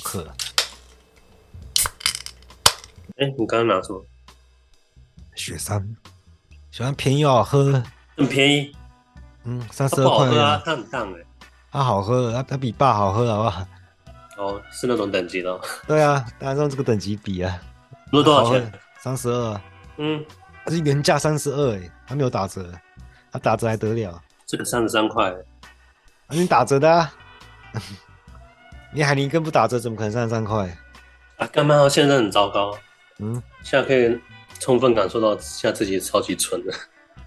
渴。哎、欸，你刚刚拿什么？雪山，雪山便宜又好喝，很便宜。嗯，三十二块啊，它很淡哎。它好喝，它它比爸好喝，好不好？哦，是那种等级的。对啊，当然用这个等级比啊。那多少钱？三十二。嗯，它是原价三十二哎，它没有打折，它打折还得了？这个三十三块。你打折的啊？你海宁根不打折，怎么可能三十三块？啊，干嘛？现在很糟糕。嗯，现在可以充分感受到现在自己超级蠢的。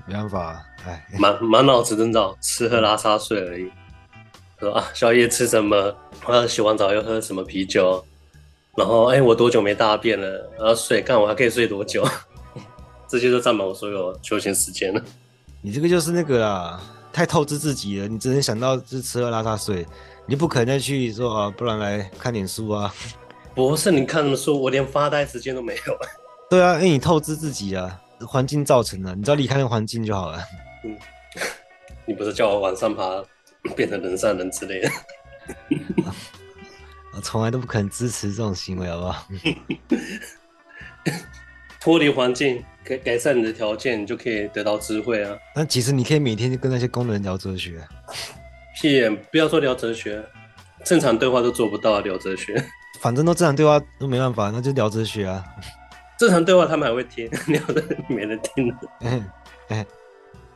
没办法，哎，满满脑子都知道吃喝拉撒睡而已。说啊，宵夜吃什么？啊，洗完澡又喝什么啤酒？然后哎，我多久没大便了？然后睡，看我还可以睡多久？这些都占满我所有休闲时间了。你这个就是那个啊，太透支自己了。你只能想到是吃喝拉撒睡，你不可能再去说啊，不然来看点书啊。不是，你看什么书？我连发呆时间都没有。对啊，因为你透支自己啊。环境造成的，你只要离开那个环境就好了。嗯，你不是叫我往上爬，变成人上人之类的？我从来都不可能支持这种行为，好不好？脱离环境，改改善你的条件，你就可以得到智慧啊。那其实你可以每天就跟那些工人聊哲学。屁！不要说聊哲学，正常对话都做不到聊哲学。反正都正常对话都没办法，那就聊哲学啊。正常对话他们还会听，聊的没人听了。嗯嗯，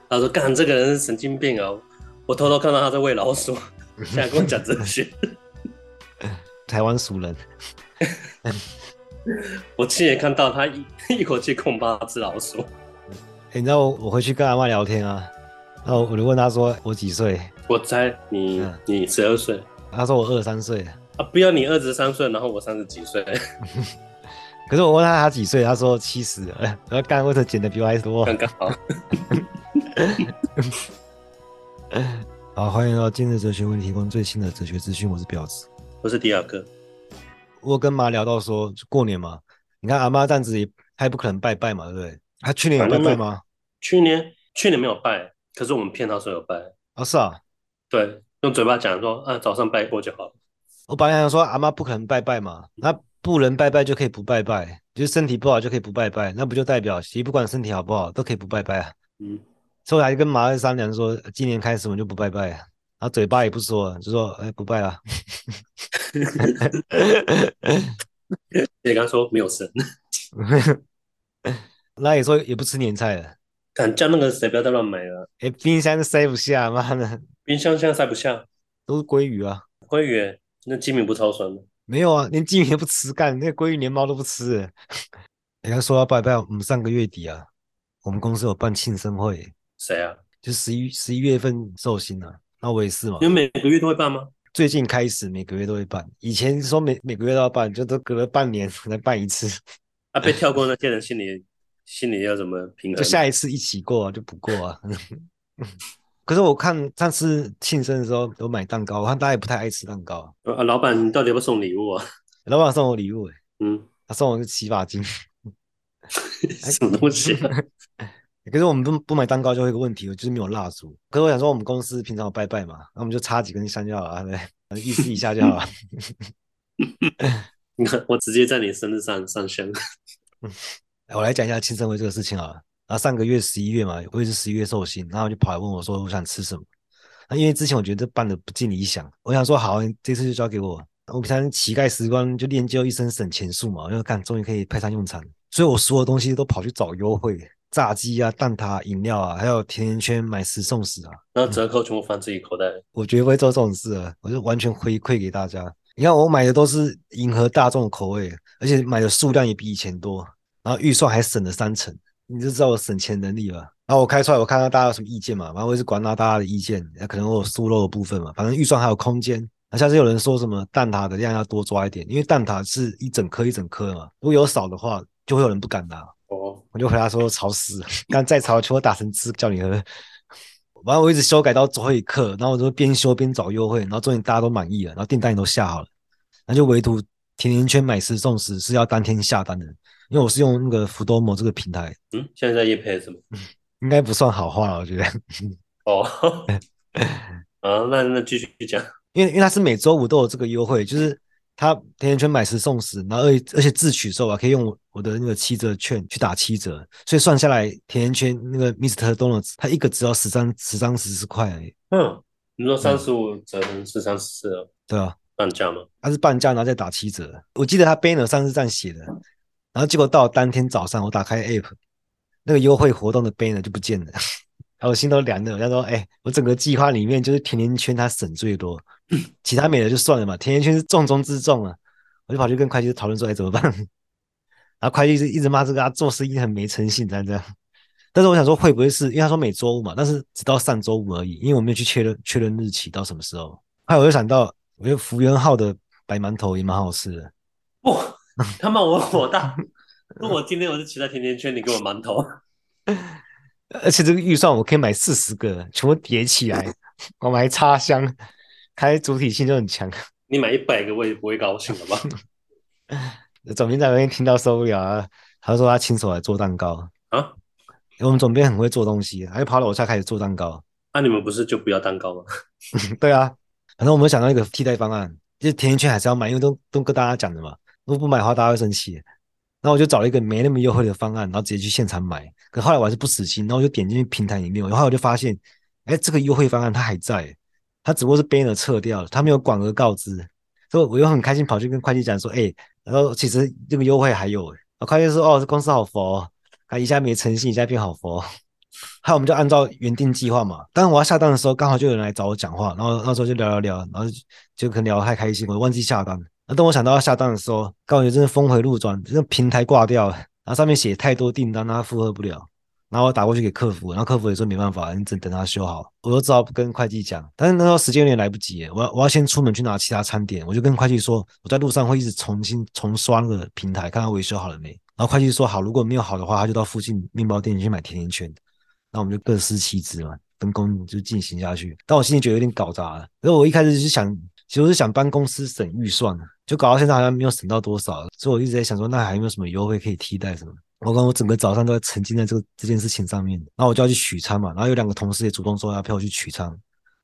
他说：“干，这个人是神经病啊！我偷偷看到他在喂老鼠，现在跟我讲哲学。”台湾熟人。我亲眼看到他一一口气控八只老鼠。欸、你知道我我回去跟阿妈聊天啊，然后我就问他说：“我几岁？”我猜你、嗯、你十二岁。他说：“我二十三岁。”啊，不要你二十三岁，然后我三十几岁。可是我问他他几岁，他说七十。然后刚刚为什么减的比我还多？刚刚好。好，欢迎到今日哲学为你提供最新的哲学资讯。我是婊子，我是迪亚哥。我跟妈聊到说，过年嘛，你看阿妈这样子也，他也不可能拜拜嘛，对不对？她去年有拜拜吗？去年去年没有拜，可是我们骗他说有拜。啊，是啊，对，用嘴巴讲说啊，早上拜过就好了。我本来想说阿妈不可能拜拜嘛，那。不能拜拜就可以不拜拜，就是身体不好就可以不拜拜，那不就代表其实不管身体好不好都可以不拜拜啊？嗯，所以我还跟马二商量说，今年开始我们就不拜拜，然后嘴巴也不说，就说哎不拜了。你刚说没有神，那也说也不吃年菜了。敢叫那个谁不要再乱买了？哎，冰箱塞不下，妈的，冰箱现在塞不下，都是鲑鱼啊，鲑鱼，那鸡米不超酸吗？没有啊，连鸡米也不吃，干那个鲑鱼连猫都不吃。人家说要拜拜，我们上个月底啊，我们公司有办庆生会。谁啊？就十一十一月份寿星啊，那我也是嘛。你们每个月都会办吗？最近开始每个月都会办，以前说每每个月都要办，就都隔了半年才办一次。啊，被跳过那些人心里心里要怎么平衡？就下一次一起过啊，就不过啊。可是我看上次庆生的时候有买蛋糕，我看大家也不太爱吃蛋糕。啊，老板，你到底要不要送礼物啊？老板送我礼物，嗯，他送我个洗发精，什么东西啊？可是我们不不买蛋糕就会有个问题，就是没有蜡烛。可是我想说，我们公司平常有拜拜嘛，那我们就插几根香就好了，对，意思一下就好了。你看，我直接在你生日上上香。我来讲一下庆生会这个事情啊。然后上个月十一月嘛，我也是十一月寿星，然后就跑来问我说我想吃什么。那因为之前我觉得这办的不尽理想，我想说好，这次就交给我。我平常乞丐时光就练就一身省钱术嘛，我就看终于可以派上用场。所以我所有东西都跑去找优惠，炸鸡啊、蛋挞、饮料啊，还有甜甜圈买十送十啊。然后折扣全部放自己口袋。我绝不会做这种事啊，我就完全回馈给大家。你看我买的都是迎合大众的口味，而且买的数量也比以前多，然后预算还省了三成。你就知道我省钱能力了。然后我开出来，我看到大家有什么意见嘛，反正我也是管到大家的意见，可能我有疏漏的部分嘛，反正预算还有空间。那下次有人说什么蛋挞的量要多抓一点，因为蛋挞是一整颗一整颗嘛，如果有少的话，就会有人不敢拿。哦，我就回答说潮湿，刚再潮，全部打成汁叫你喝。反正，我一直修改到最后一刻，然后我就边修边找优惠，然后终于大家都满意了，然后订单也都下好了，那就唯独甜甜圈买十送十是要当天下单的。因为我是用那个福多摩这个平台，嗯，现在在业配什么？应该不算好话了，我觉得。哦，啊，那那继续讲，因为因为它是每周五都有这个优惠，就是它甜甜圈买十送十，然后而而且自取时候啊，可以用我我的那个七折券去打七折，所以算下来甜甜圈那个 Mr. Donuts 它一个只要十张十张十四块而已。嗯，你说三十五折成十三十四了？对啊，半价吗？它是半价，然后再打七折。我记得它 banner 上是这样写的，然后结果到当天早上我打开 app，那个优惠活动的 banner 就不见了。然后我心都凉了，我想说，哎、我整个计划里面就是甜甜圈它省最多，其他没了就算了嘛。甜甜圈是重中之重啊，我就跑去跟会计师讨论说，哎，怎么办？然后会计师一直骂这个他，做生意很没诚信，这样这样。但是我想说，会不会是因为他说每周五嘛？但是只到上周五而已，因为我没有去确认确认日期到什么时候。后来我就想到，我觉得福元号的白馒头也蛮好吃的。哇，他骂我火大，那我今天我是期待甜甜圈，你给我馒头。而且这个预算我可以买四十个，全部叠起来，我们还插箱，开主体性就很强。你买一百个我也不会高兴了吧？总编在那边听到受不了啊，他说他亲手来做蛋糕啊，我们总编很会做东西，他就跑到楼下开始做蛋糕。那、啊、你们不是就不要蛋糕吗？对啊，反正我们想到一个替代方案，就是甜甜圈还是要买，因为都都跟大家讲的嘛，如果不买的话大家会生气。然后我就找了一个没那么优惠的方案，然后直接去现场买。可后来我还是不死心，然后我就点进去平台里面，然后我就发现，哎，这个优惠方案它还在，它只不过是 banner 撤掉了，它没有广而告之。所以我又很开心跑去跟会计讲说，哎，然后其实这个优惠还有。然后会计说，哦，这公司好佛，他一下没诚信，一下变好佛。后来我们就按照原定计划嘛。当我要下单的时候，刚好就有人来找我讲话，然后那时候就聊聊聊，然后就可能聊得太开心，我忘记下单。那等我想到要下单的时候，刚好就真的峰回路转，这个平台挂掉了，然后上面写太多订单，他负荷不了。然后我打过去给客服，然后客服也说没办法，你只等他修好。我就只好跟会计讲，但是那时候时间有点来不及，我要我要先出门去拿其他餐点，我就跟会计说，我在路上会一直重新重刷那个平台，看他维修好了没。然后会计说好，如果没有好的话，他就到附近面包店去买甜甜圈。那我们就各司其职嘛，分工就进行下去。但我心里觉得有点搞砸了，因为我一开始是想，其实是想帮公司省预算。就搞到现在好像没有省到多少，所以我一直在想说，那还有没有什么优惠可以替代什么？我刚我整个早上都在沉浸在这个这件事情上面，然后我就要去取餐嘛，然后有两个同事也主动说要陪我去取餐，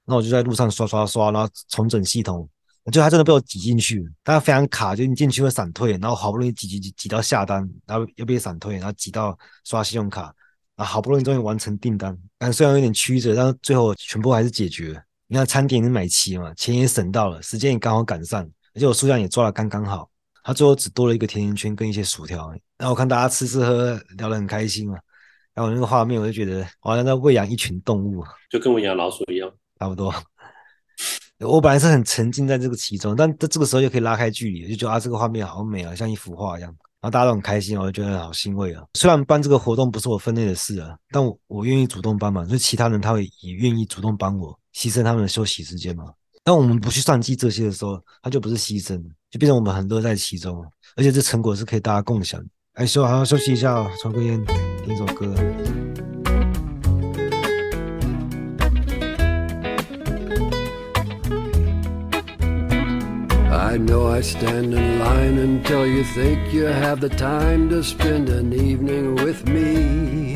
那我就在路上刷刷刷，然后重整系统，我觉得他真的被我挤进去，但非常卡，就你进去会闪退，然后好不容易挤挤挤挤到下单，然后又被闪退，然后挤到刷信用卡，然后好不容易终于完成订单，但虽然有点曲折，但是最后全部还是解决。你看餐点也买齐嘛，钱也省到了，时间也刚好赶上。而且我数量也抓了刚刚好，他最后只多了一个甜甜圈跟一些薯条。然后我看大家吃吃喝喝聊得很开心嘛，然后那个画面我就觉得好像在喂养一群动物，就跟我养老鼠一样，差不多。我本来是很沉浸在这个其中，但这这个时候又可以拉开距离，就觉得啊这个画面好美啊，像一幅画一样。然后大家都很开心，我就觉得好欣慰啊。虽然办这个活动不是我分内的事啊，但我我愿意主动帮忙，所以其他人他会也愿意主动帮我，牺牲他们的休息时间嘛。当我们不去算计这些的时候，它就不是牺牲，就变成我们很乐在其中，而且这成果是可以大家共享。哎，休好好休息一下，抽根烟，听首歌。I know I stand in line until you think you have the time to spend an evening with me.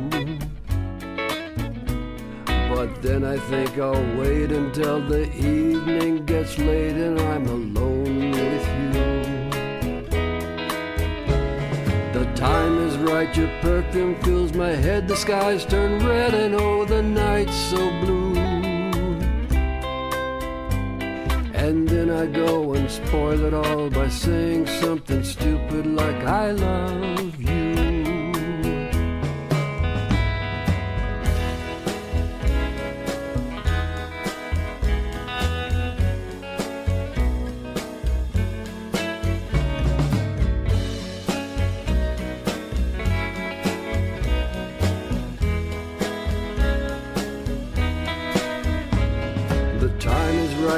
Then I think I'll wait until the evening gets late and I'm alone with you. The time is right, your perfume fills my head, the skies turn red and oh, the night's so blue. And then I go and spoil it all by saying something stupid like I love you.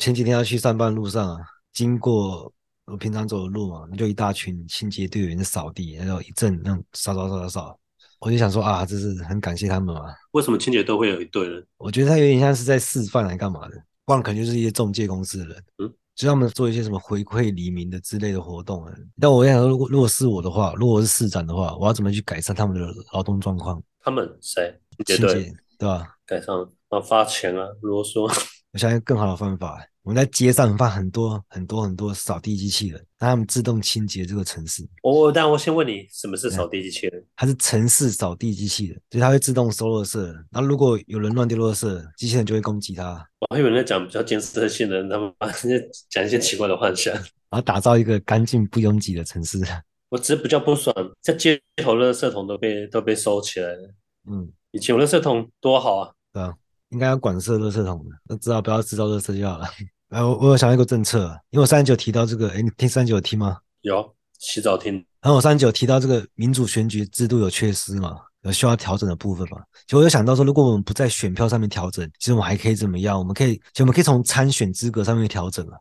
前几天要去上班路上啊，经过我平常走的路嘛，那就一大群清洁队员在扫地，然后一阵那种扫扫扫扫扫，我就想说啊，这是很感谢他们嘛。为什么清洁队会有一队人？我觉得他有点像是在示范来干嘛的，不然可能就是一些中介公司的人，嗯，就他们做一些什么回馈黎明的之类的活动啊。但我想说，如果如果是我的话，如果我是市长的话，我要怎么去改善他们的劳动状况？他们谁？清洁对吧？改善啊，发钱啊，如果说。我相信更好的方法，我们在街上放很多很多很多扫地机器人，让他们自动清洁这个城市。哦，但我先问你，什么是扫地机器人？它是城市扫地机器人，就是它会自动收垃圾。然后如果有人乱丢垃圾，机器人就会攻击它。我还以为在讲比较建设性的，他们 讲一些奇怪的幻想，然后打造一个干净不拥挤的城市。我只是比较不爽，在街头垃圾桶都被都被收起来了。嗯，以前有垃圾桶多好啊。对啊。应该要管设垃圾桶的，那知道不要制造垃圾就好了。哎，我我有想到一个政策，因为我三十九提到这个，哎，你听三十九听吗？有，洗澡听。然后我三十九提到这个民主选举制度有缺失嘛，有需要调整的部分嘛。其实我有想到说，如果我们不在选票上面调整，其实我们还可以怎么样？我们可以，其实我们可以从参选资格上面调整啊。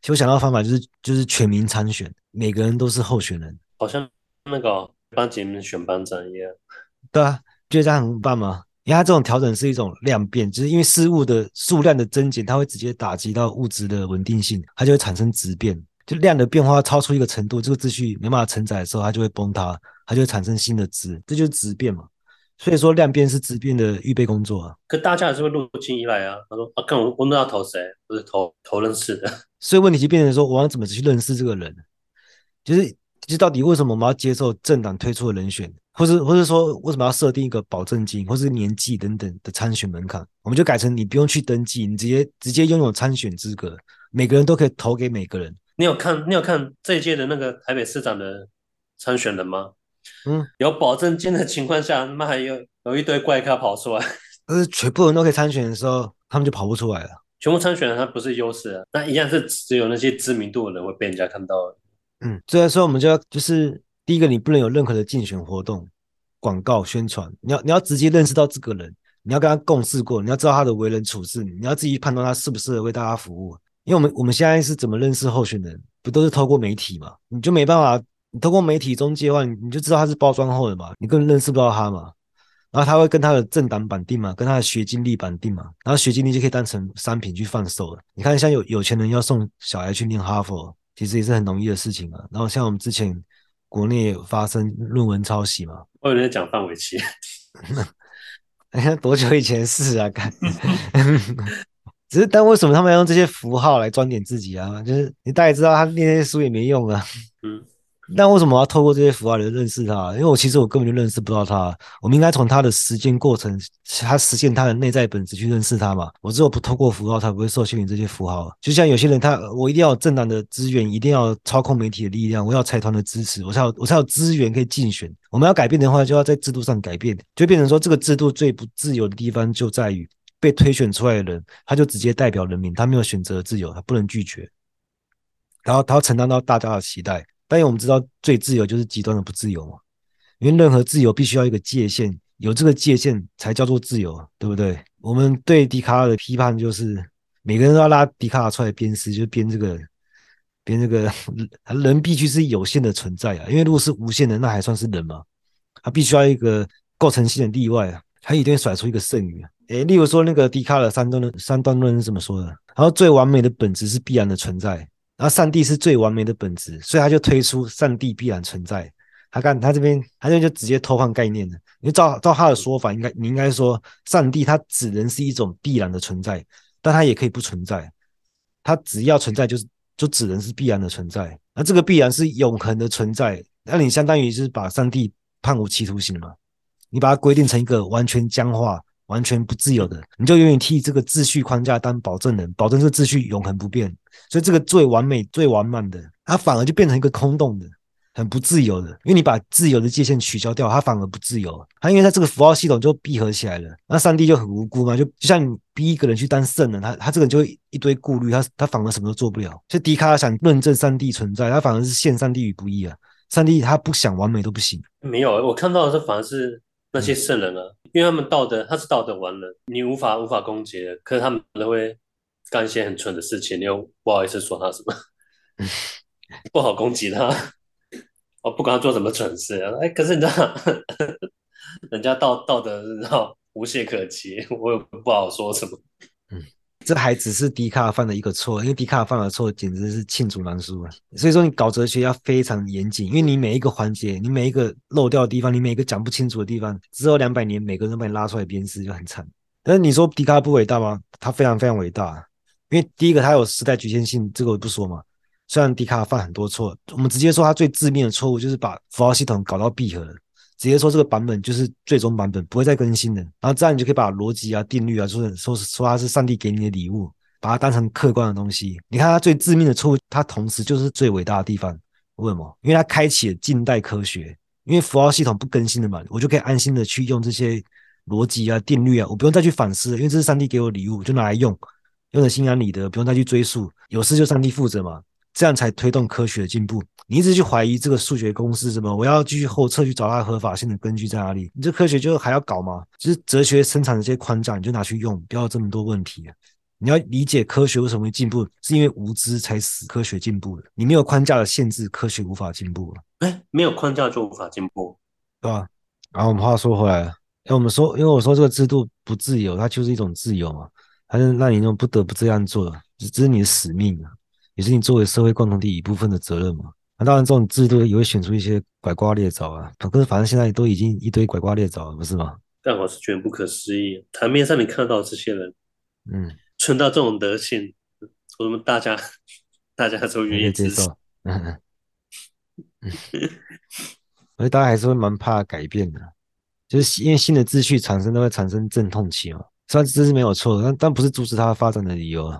其实我想到的方法就是，就是全民参选，每个人都是候选人，好像那个班级里面选班长一样。对啊，觉得这样很棒吗？因为它这种调整是一种量变，就是因为事物的数量的增减，它会直接打击到物质的稳定性，它就会产生质变。就量的变化超出一个程度，这个秩序没办法承载的时候，它就会崩塌，它就会产生新的质，这就是质变嘛。所以说量变是质变的预备工作啊。可大家还是会入侵依赖啊。他说啊，看我我们要投谁？不是投投认识的。所以问题就变成说，我要怎么去认识这个人？就是就是到底为什么我们要接受政党推出的人选？或是，或是说，为什么要设定一个保证金，或是年纪等等的参选门槛？我们就改成你不用去登记，你直接直接拥有参选资格，每个人都可以投给每个人。你有看，你有看这一届的那个台北市长的参选人吗？嗯，有保证金的情况下，他妈还有有一堆怪咖跑出来。可是全部人都可以参选的时候，他们就跑不出来了。全部参选人他不是优势啊，那一样是只有那些知名度的人会被人家看到。嗯，所以说我们就要就是。第一个，你不能有任何的竞选活动、广告宣传，你要你要直接认识到这个人，你要跟他共事过，你要知道他的为人处事，你要自己判断他适不适合为大家服务。因为我们我们现在是怎么认识候选人，不都是透过媒体嘛？你就没办法，你透过媒体中介的话，你就知道他是包装后的嘛，你根本认识不到他嘛。然后他会跟他的政党绑定嘛，跟他的学经历绑定嘛，然后学经历就可以当成商品去贩售了。你看，像有有钱人要送小孩去念哈佛，其实也是很容易的事情啊。然后像我们之前。国内有发生论文抄袭吗？我有人在讲范玮琪，哎呀，多久以前的事啊？看，只是但为什么他们要用这些符号来装点自己啊？就是你大概知道他念那些书也没用啊。嗯。那为什么要透过这些符号来认识他？因为我其实我根本就认识不到他。我们应该从他的实践过程，他实现他的内在本质去认识他嘛。我只有不透过符号，才不会受限于这些符号。就像有些人他，我一定要有政党的资源，一定要操控媒体的力量，我要财团的支持，我才有我才有资源可以竞选。我们要改变的话，就要在制度上改变，就变成说这个制度最不自由的地方就在于被推选出来的人，他就直接代表人民，他没有选择自由，他不能拒绝，然后他要承担到大家的期待。但是我们知道，最自由就是极端的不自由嘛，因为任何自由必须要一个界限，有这个界限才叫做自由，对不对？我们对笛卡尔的批判就是，每个人都要拉笛卡尔出来鞭尸，就鞭这个，鞭这个，人必须是有限的存在啊，因为如果是无限的，那还算是人吗？他必须要一个构成性的例外啊，他一定甩出一个剩余啊。诶，例如说那个笛卡尔三段论，三段论是怎么说的？然后最完美的本质是必然的存在。然后上帝是最完美的本质，所以他就推出上帝必然存在。他看他这边，他这边就直接偷换概念了。你照照他的说法，应该你应该说，上帝他只能是一种必然的存在，但他也可以不存在。他只要存在就是就只能是必然的存在。那这个必然是永恒的存在，那你相当于是把上帝判无期徒刑嘛？你把它规定成一个完全僵化、完全不自由的，你就永远替这个秩序框架当保证人，保证这个秩序永恒不变。所以这个最完美、最完满的，它反而就变成一个空洞的。很不自由的，因为你把自由的界限取消掉，它反而不自由。它因为它这个符号系统就闭合起来了，那上帝就很无辜嘛，就就像你逼一个人去当圣人，他他这个人就一堆顾虑，他他反而什么都做不了。所以笛卡尔想论证上帝存在，他反而是陷上帝于不义啊。上帝他不想完美都不行。没有，我看到的是反而是那些圣人啊，嗯、因为他们道德他是道德完人，你无法无法攻击的，可是他们都会干一些很蠢的事情，你又不好意思说他什么，不好攻击他。我不管他做什么蠢事啊，哎，可是你知道，人家道道德知道无懈可击，我也不好说什么。嗯，这还只是笛卡尔犯的一个错，因为笛卡尔犯的错简直是罄竹难书啊。所以说，你搞哲学要非常严谨，因为你每一个环节，你每一个漏掉的地方，你每一个讲不清楚的地方，之后两百年每个人都把你拉出来鞭尸，就很惨。但是你说笛卡尔不伟大吗？他非常非常伟大，因为第一个他有时代局限性，这个我不说嘛。虽然笛卡尔犯很多错，我们直接说他最致命的错误就是把符号系统搞到闭合了。直接说这个版本就是最终版本，不会再更新的。然后这样你就可以把逻辑啊、定律啊，说说说它是上帝给你的礼物，把它当成客观的东西。你看他最致命的错误，它同时就是最伟大的地方。为什么？因为它开启了近代科学。因为符号系统不更新的嘛，我就可以安心的去用这些逻辑啊、定律啊，我不用再去反思，因为这是上帝给我的礼物，就拿来用，用的心安理得，不用再去追溯。有事就上帝负责嘛。这样才推动科学的进步。你一直去怀疑这个数学公式什么，我要继续后撤去找它的合法性的根据在哪里？你这科学就还要搞吗？就是哲学生产的这些框架，你就拿去用，不要这么多问题啊。你要理解科学为什么会进步，是因为无知才使科学进步的。你没有框架的限制，科学无法进步了。哎，没有框架就无法进步，对吧？然后我们话说回来了，哎，我们说，因为我说这个制度不自由，它就是一种自由嘛，它是让你那种不得不这样做，这是你的使命啊。也是你作为社会共同体一部分的责任嘛？那当然，这种制度也会选出一些拐瓜裂枣啊。可是，反正现在都已经一堆拐瓜裂枣了，不是吗？但我是觉得不可思议。台面上你看到这些人，嗯，蠢到这种德性，我们大家大家都愿意接受。嗯嗯嗯，所以大家还是会蛮怕改变的，就是因为新的秩序产生都会产生阵痛期嘛。虽然这是没有错，但但不是阻止它发展的理由啊，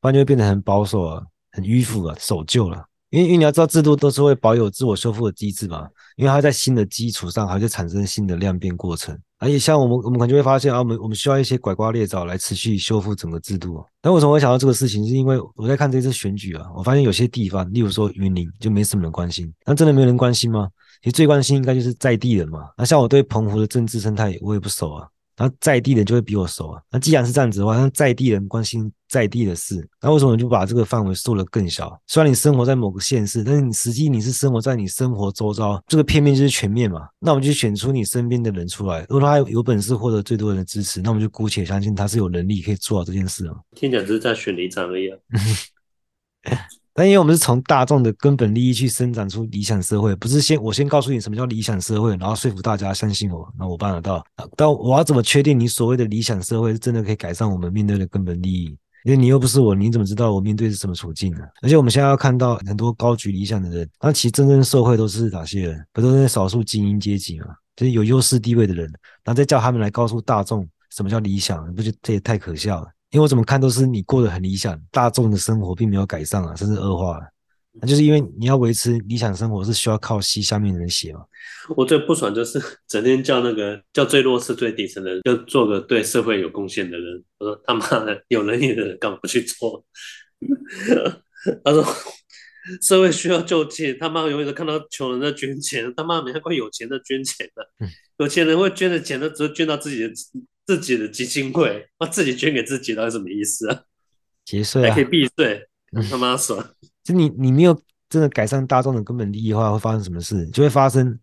不然就会变得很保守啊。很迂腐了，守旧了，因为因为你要知道，制度都是会保有自我修复的机制嘛，因为它在新的基础上还会产生新的量变过程。而且像我们我们可能就会发现啊，我们我们需要一些拐瓜裂枣来持续修复整个制度。但为什么会想到这个事情？是因为我在看这次选举啊，我发现有些地方，例如说云林，就没什么人关心。那真的没有人关心吗？其实最关心应该就是在地人嘛。那像我对澎湖的政治生态，我也不熟啊。那在地人就会比我熟啊。那既然是这样子的话，那在地人关心在地的事，那为什么你就把这个范围缩得更小？虽然你生活在某个县市，但是你实际你是生活在你生活周遭，这个片面就是全面嘛。那我们就选出你身边的人出来，如果他有本事获得最多人的支持，那我们就姑且相信他是有能力可以做好这件事啊。听讲只是在选里长而已啊。但因为我们是从大众的根本利益去生长出理想社会，不是先我先告诉你什么叫理想社会，然后说服大家相信我，那我办得到。但我要怎么确定你所谓的理想社会是真的可以改善我们面对的根本利益？因为你又不是我，你怎么知道我面对是什么处境呢？而且我们现在要看到很多高举理想的人，那其实真正社会都是哪些人？不都是少数精英阶级嘛？就是有优势地位的人，然后再叫他们来告诉大众什么叫理想，不就这也太可笑了？因为我怎么看都是你过得很理想，大众的生活并没有改善啊，甚至恶化了。那就是因为你要维持理想生活，是需要靠吸下面的人血嘛。我最不爽就是 整天叫那个叫最弱势、最底层的人，就做个对社会有贡献的人。我说他妈的，有能力的人干嘛不去做？他说社会需要救济，他妈永远都看到穷人在捐钱，他妈没看过有钱的捐钱的。有钱人会捐的钱，都只是捐到自己的。自己的基金会，我自己捐给自己，到底什么意思啊？节税啊，还可以避税，他妈爽！就你，你没有真的改善大众的根本利益的话，会发生什么事？就会发生，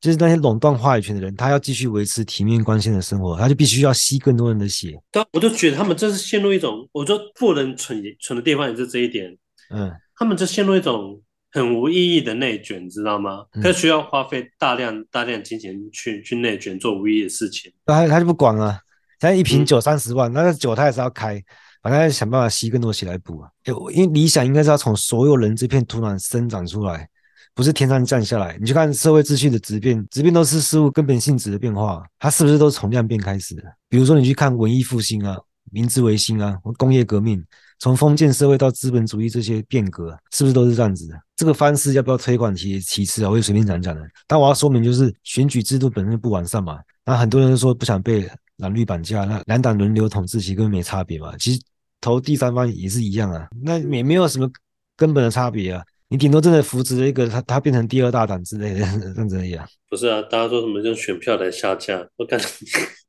就是那些垄断话语权的人，他要继续维持体面光鲜的生活，他就必须要吸更多人的血。对，我就觉得他们这是陷入一种，我说富人蠢蠢的地方也是这一点。嗯，他们就陷入一种很无意义的内卷，知道吗？他需要花费大量大量金钱去去内卷做无意义的事情，他他就不管了。现在一瓶酒三十万，嗯、那个酒他也是要开，反反正想办法吸更多血来补啊。因为理想应该是要从所有人这片土壤生长出来，不是天上降下来。你去看社会秩序的质变，质变都是事物根本性质的变化，它是不是都是从量变开始的？比如说你去看文艺复兴啊、明治维新啊、工业革命。从封建社会到资本主义这些变革，是不是都是这样子的？这个方式要不要推广其其次啊，我就随便讲讲的。但我要说明就是选举制度本身不完善嘛。那很多人都说不想被蓝绿绑架，那两党轮流统治其实根本没差别嘛。其实投第三方也是一样啊，那也没有什么根本的差别啊。你顶多真的扶植了一个他，他变成第二大党之类的 这样子而已啊。不是啊，大家说什么用选票来下架？我感觉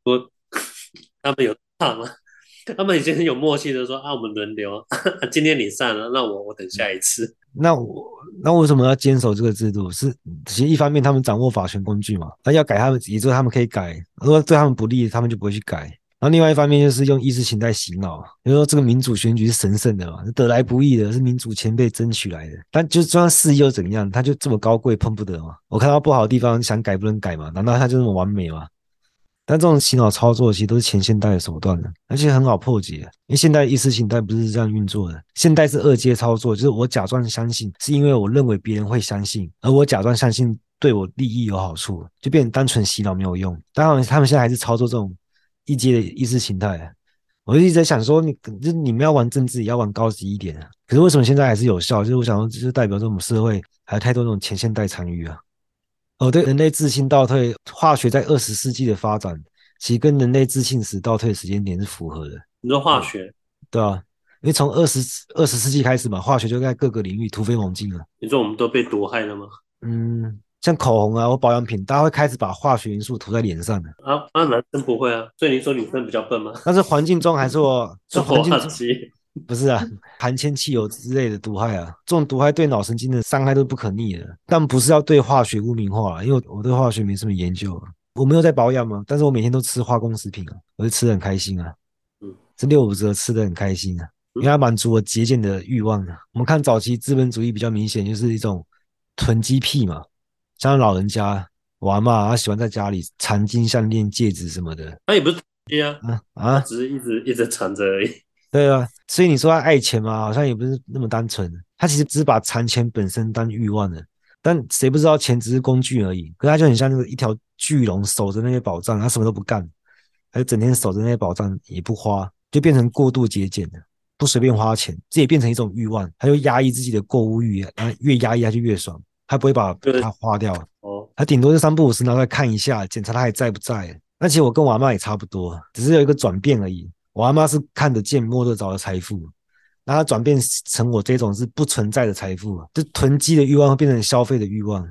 我 他们有怕吗？他们已经很有默契的说啊，我们轮流，今天你上了，那我我等下一次。那我那为什么要坚守这个制度？是其实一方面他们掌握法权工具嘛，那要改他们，也就他们可以改。如果对他们不利，他们就不会去改。然后另外一方面就是用意识形态洗脑，比如说这个民主选举是神圣的嘛，得来不易的，是民主前辈争取来的。但就算事业又怎样，他就这么高贵碰不得嘛。我看到不好的地方想改不能改嘛？难道他就这么完美吗？但这种洗脑操作其实都是前现代的手段了，而且很好破解。因为现代意识形态不是这样运作的，现代是二阶操作，就是我假装相信，是因为我认为别人会相信，而我假装相信对我利益有好处，就变成单纯洗脑没有用。当然，他们现在还是操作这种一阶的意识形态。我就一直在想说，你就你们要玩政治，也要玩高级一点啊。可是为什么现在还是有效？就是我想说，就是代表这种社会还有太多这种前现代参与啊。哦，对，人类自信倒退，化学在二十世纪的发展，其实跟人类自信史倒退的时间点是符合的。你说化学？对啊，因为从二十二十世纪开始嘛，化学就在各个领域突飞猛进了。你说我们都被毒害了吗？嗯，像口红啊或保养品，大家会开始把化学元素涂在脸上的。啊啊，男生不会啊，所以你说女生比较笨吗？但是环境中还是我，是环境中。不是啊，含铅汽油之类的毒害啊，这种毒害对脑神经的伤害都是不可逆的。但不是要对化学污名化，因为我对化学没什么研究，我没有在保养嘛。但是我每天都吃化工食品啊，我就吃的很开心啊。嗯，这六五折吃的很开心啊，因为它满足我节俭的欲望啊。我们看早期资本主义比较明显，就是一种囤积癖嘛，像老人家，玩嘛，他喜欢在家里藏金项链、戒指什么的。他也不是囤积啊，啊啊，只是一直一直藏着而已。对啊，所以你说他爱钱嘛，好像也不是那么单纯。他其实只是把藏钱本身当欲望了，但谁不知道钱只是工具而已？可是他就很像那个一条巨龙守着那些宝藏，他什么都不干，他就整天守着那些宝藏也不花，就变成过度节俭了，不随便花钱，这也变成一种欲望，他就压抑自己的购物欲，然后越压抑他就越爽，他不会把它花掉。哦，他顶多是三不五时拿出来看一下，检查他还在不在。那其实我跟我阿嬷也差不多，只是有一个转变而已。我阿妈是看得见摸得着的财富，那她转变成我这种是不存在的财富，就囤积的欲望会变成消费的欲望，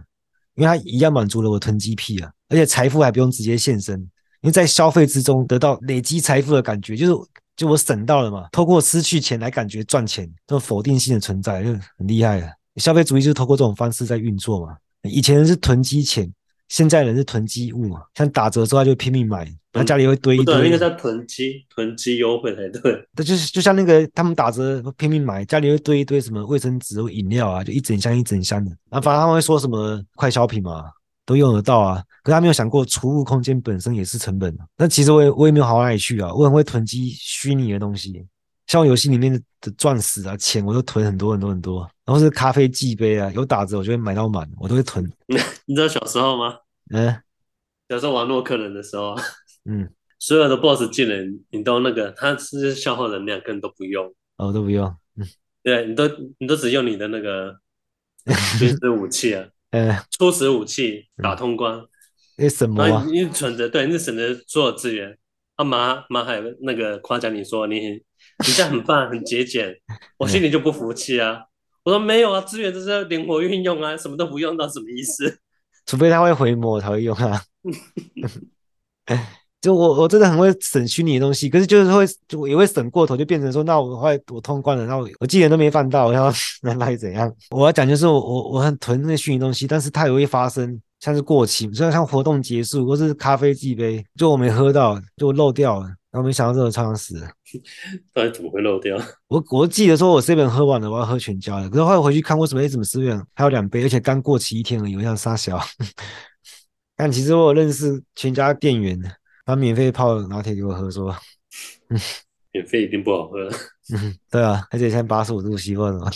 因为它一样满足了我囤积癖啊，而且财富还不用直接现身，因为在消费之中得到累积财富的感觉，就是就我省到了嘛，透过失去钱来感觉赚钱，这种否定性的存在就很厉害啊，消费主义就是透过这种方式在运作嘛，以前是囤积钱。现在人是囤积物嘛，像打折之后就拼命买，他家里会堆一堆。对，应该叫囤积，囤积优惠才对。对，就是就像那个他们打折拼命买，家里会堆一堆什么卫生纸、饮料啊，就一整箱一整箱的。然后反正他们会说什么快消品嘛，都用得到啊。可是他没有想过储物空间本身也是成本。那其实我也我也没有好到哪里去啊，我很会囤积虚拟的东西，像我游戏里面的钻石啊、钱，我都囤很多很多很多。然后是咖啡机杯啊，有打折我就会买到满，我都会囤。你知道小时候吗？嗯，小时候玩洛克人的时候，嗯，所有的 BOSS 技能你都那个，它是消耗能量，根本都不用，哦，都不用，嗯，对，你都你都只用你的那个军事武器啊，呃，初始武器打通关，那什么啊？你存着，对，你省着所有资源。阿妈妈还那个夸奖你说你你这样很棒，很节俭，我心里就不服气啊。我说没有啊，资源就是要灵活运用啊，什么都不用到什么意思？除非他会回魔才会用啊，就我我真的很会省虚拟的东西，可是就是会就也会省过头，就变成说，那我后来我通关了，那我我技能都没放到，我要 那那又怎样？我要讲就是我我我很囤那些虚拟东西，但是它也会发生，像是过期，就像活动结束或是咖啡寄杯，就我没喝到，就漏掉了。我没想到这个超想死，到底怎么会漏掉？我我记得说我这本喝完了，我要喝全家的。可是后来回去看，为什么？哎，怎么十元还有两杯，而且刚过期一天而已，我想杀小。但其实我有认识全家店员，他免费泡拿铁给我喝，说，嗯，免费一定不好喝。嗯，对啊，而且现在八十五度 C 温了。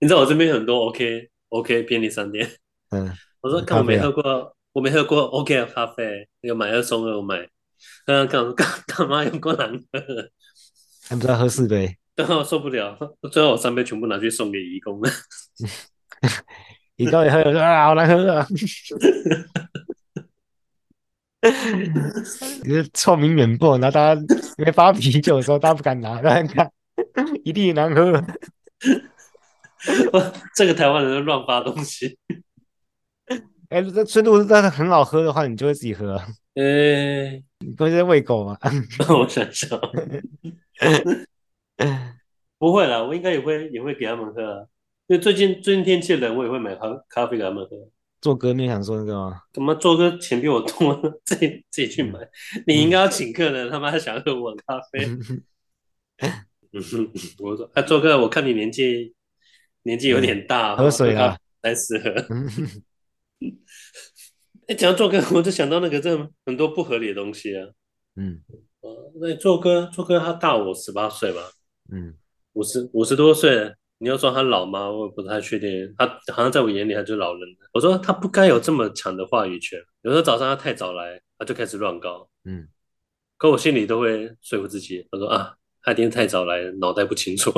你知道我这边很多 OK OK 便利商店。嗯，我说看我没喝过，我没喝过 OK 的咖啡，有买二送二，我买。刚刚刚干嘛有够难喝？还不知道喝四杯，然后受不了，最后我三杯全部拿去送给义工了。义工也喝，说啊，好难喝啊！你是臭名远播，然后大家因为发啤酒的时候，大家不敢拿，大家看 一定难喝。这个台湾人乱发东西。哎，这纯度但是很好喝的话，你就会自己喝。呃，你不是在喂狗吗？我想想，不会啦，我应该也会也会给他们喝啊。因为最近最近天气冷，我也会买咖咖啡给他们喝。做哥没想说那个吗？怎么做哥钱比我多，自己自己去买？你应该要请客的，他妈还想喝我的咖啡。我说，哎，做哥，我看你年纪年纪有点大，喝水啊，来适合。哎，讲到做歌，我就想到那个这很多不合理的东西啊。嗯，那做歌做歌他大我十八岁吧？嗯，五十五十多岁，你要说他老吗？我也不太确定。他好像在我眼里他就是老人。我说他不该有这么强的话语权。有时候早上他太早来，他就开始乱搞。嗯，可我心里都会说服自己，我说啊，他今天太早来，脑袋不清楚。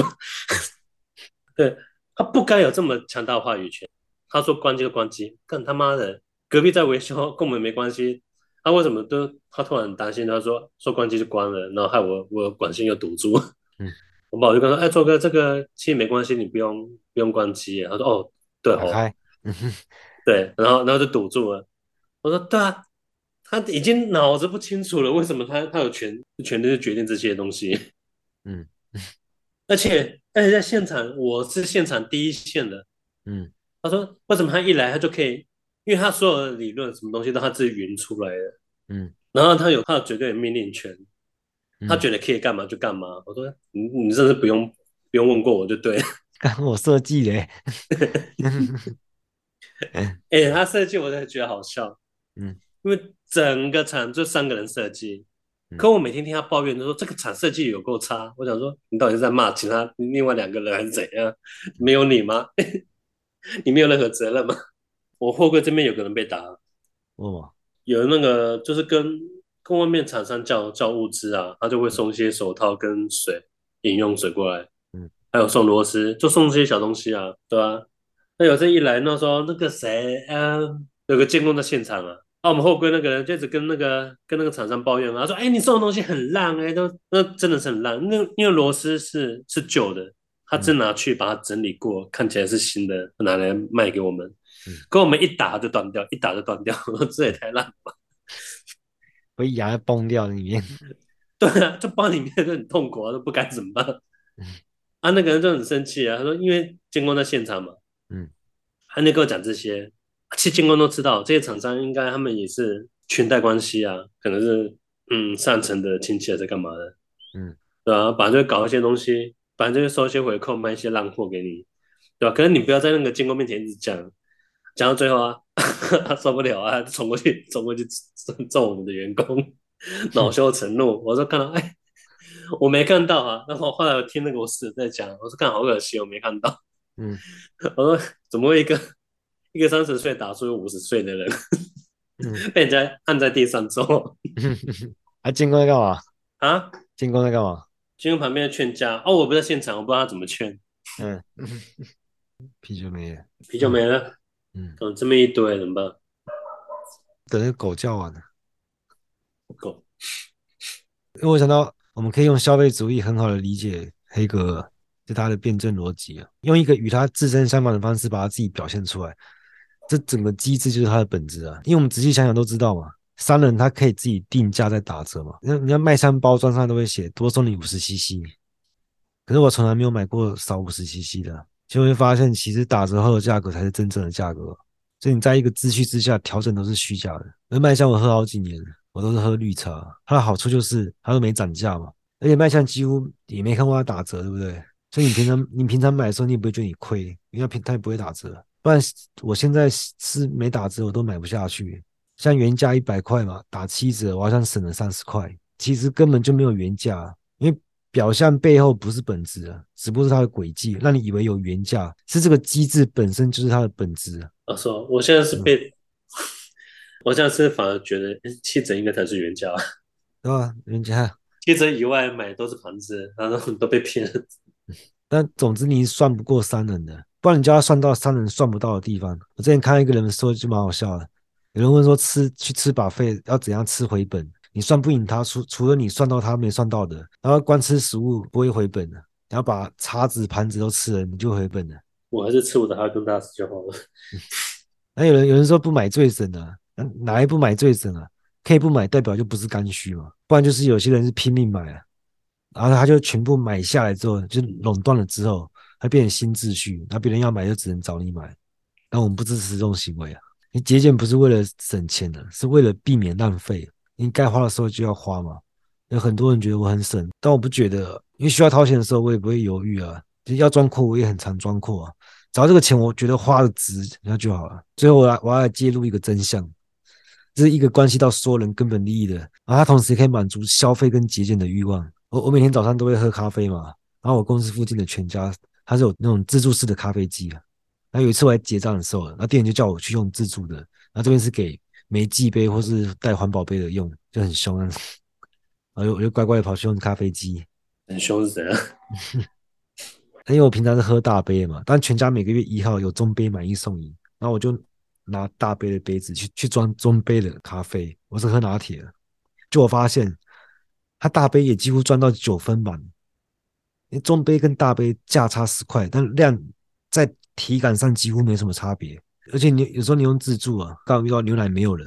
对，他不该有这么强大的话语权。他说关机就关机，干他妈的！隔壁在维修，跟我们没关系。他为什么都？他突然很担心，他说说关机就关了，然后害我我管线又堵住。嗯，我爸我就跟他说，哎，周哥，这个其实没关系，你不用不用关机。他说哦，对哦，对，然后然后就堵住了。我说对啊，他已经脑子不清楚了，为什么他他有权权利去决定这些东西？嗯，而且而且在现场，我是现场第一线的。嗯，他说为什么他一来他就可以？因为他所有的理论，什么东西都他自己云出来的，嗯，然后他有他的绝对的命令权，他觉得可以干嘛就干嘛。我说你你真是不用不用问过我就对了，刚我设计的，哎，他设计我才觉得好笑，嗯，因为整个厂就三个人设计，可我每天听他抱怨，他说这个厂设计有够差。我想说你到底是在骂其他另外两个人还是怎样？没有你吗？你没有任何责任吗？我货柜这边有个人被打，哦，有那个就是跟跟外面厂商叫叫物资啊，他就会送一些手套跟水饮用水过来，嗯，还有送螺丝，就送这些小东西啊，对吧、啊？那有这一来，那时候那个谁，嗯、呃，有个监工在现场啊，啊，我们货柜那个人就一直跟那个跟那个厂商抱怨嘛，他说，哎，你送的东西很烂，哎，都那真的是很烂，那因为螺丝是是旧的，他真拿去把它整理过，嗯、看起来是新的，拿来卖给我们。跟我们一打就断掉，一打就断掉，这也太烂了吧！我一牙崩掉里面，对啊，就崩里面就很痛苦啊，都不该怎么办？啊，那个人就很生气啊，他说因为监工在现场嘛，嗯，还能跟我讲这些，其实监工都知道，这些厂商应该他们也是裙带关系啊，可能是嗯上层的亲戚在干嘛的，嗯，对啊，反正就搞一些东西，反正就收一些回扣，卖一些烂货给你，对吧？可是你不要在那个监工面前一直讲。讲到最后啊，他 受不了啊，冲过去，冲过去揍我们的员工，恼羞成怒。我说看到，哎，我没看到啊。然后后来我听那个我室友在讲，我说看好可惜，我没看到。嗯，我说怎么会一个一个三十岁打输五十岁的人，嗯、被人家按在地上揍？啊，监工在干嘛？啊，监工在干嘛？监工旁边的劝架。哦，我不在现场，我不知道他怎么劝。嗯，啤酒没了，啤酒没了。嗯，这么一堆怎么办？等那个狗叫完了。狗，因为我想到，我们可以用消费主义很好的理解黑格尔，就他的辩证逻辑啊，用一个与他自身相反的方式把他自己表现出来。这整个机制就是他的本质啊。因为我们仔细想想都知道嘛，商人他可以自己定价再打折嘛。那人家卖三包装上都会写多送你五十 CC，可是我从来没有买过少五十 CC 的。就会发现，其实打折后的价格才是真正的价格。所以你在一个秩序之下调整都是虚假的。而麦香我喝好几年，我都是喝绿茶，它的好处就是它都没涨价嘛，而且麦香几乎也没看过它打折，对不对？所以你平常 你平常买的时候，你也不会觉得你亏，因为它平它也不会打折。不然我现在是没打折，我都买不下去。像原价一百块嘛，打七折，我好像省了三十块。其实根本就没有原价，因为表象背后不是本质啊，只不过是它的轨迹，让你以为有原价，是这个机制本身就是它的本质啊。我，说我现在是被，嗯、我现在是反而觉得七折应该才是原价，对吧？原价七折以外买都是盘子，然后都被骗了。但总之你算不过商人的，不然你就要算到商人算不到的地方。我之前看一个人说就蛮好笑的，有人问说吃去吃 buffet 要怎样吃回本？你算不赢他，除除了你算到他没算到的，然后光吃食物不会回本的，然后把叉子盘子都吃了，你就回本了。我还是吃我的哈根达斯就好了。那有人有人说不买最省的，哪一不买最省啊？可以不买，代表就不是刚需嘛？不然就是有些人是拼命买啊，然后他就全部买下来之后，就垄断了之后，他变成新秩序，那别人要买就只能找你买。那我们不支持这种行为啊！你节俭不是为了省钱的，是为了避免浪费。你该花的时候就要花嘛。有很多人觉得我很省，但我不觉得，因为需要掏钱的时候我也不会犹豫啊。就要装阔我也很常装阔啊。只要这个钱我觉得花的值，那就好了。最后我要我要揭露一个真相，这是一个关系到所有人根本利益的，然后它同时也可以满足消费跟节俭的欲望。我我每天早上都会喝咖啡嘛，然后我公司附近的全家它是有那种自助式的咖啡机啊。然后有一次我来结账的时候，然后店员就叫我去用自助的，然后这边是给。没寄杯或是带环保杯的用就很凶啊，然后我就乖乖的跑去用咖啡机。很凶是谁啊？因为我平常是喝大杯嘛，但全家每个月一号有中杯买一送一，然后我就拿大杯的杯子去去装中杯的咖啡。我是喝拿铁的，就我发现，它大杯也几乎装到九分满，因为中杯跟大杯价差十块，但量在体感上几乎没什么差别。而且你有时候你用自助啊，刚好遇到牛奶没有了，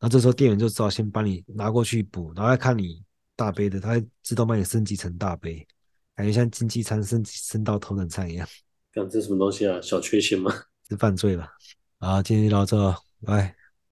那这时候店员就只好先帮你拿过去补，然后再看你大杯的，他会自动帮你升级成大杯，感觉像经济舱升级升到头等舱一样。干这什么东西啊？小确幸吗？是犯罪了？好，今天就到这，拜。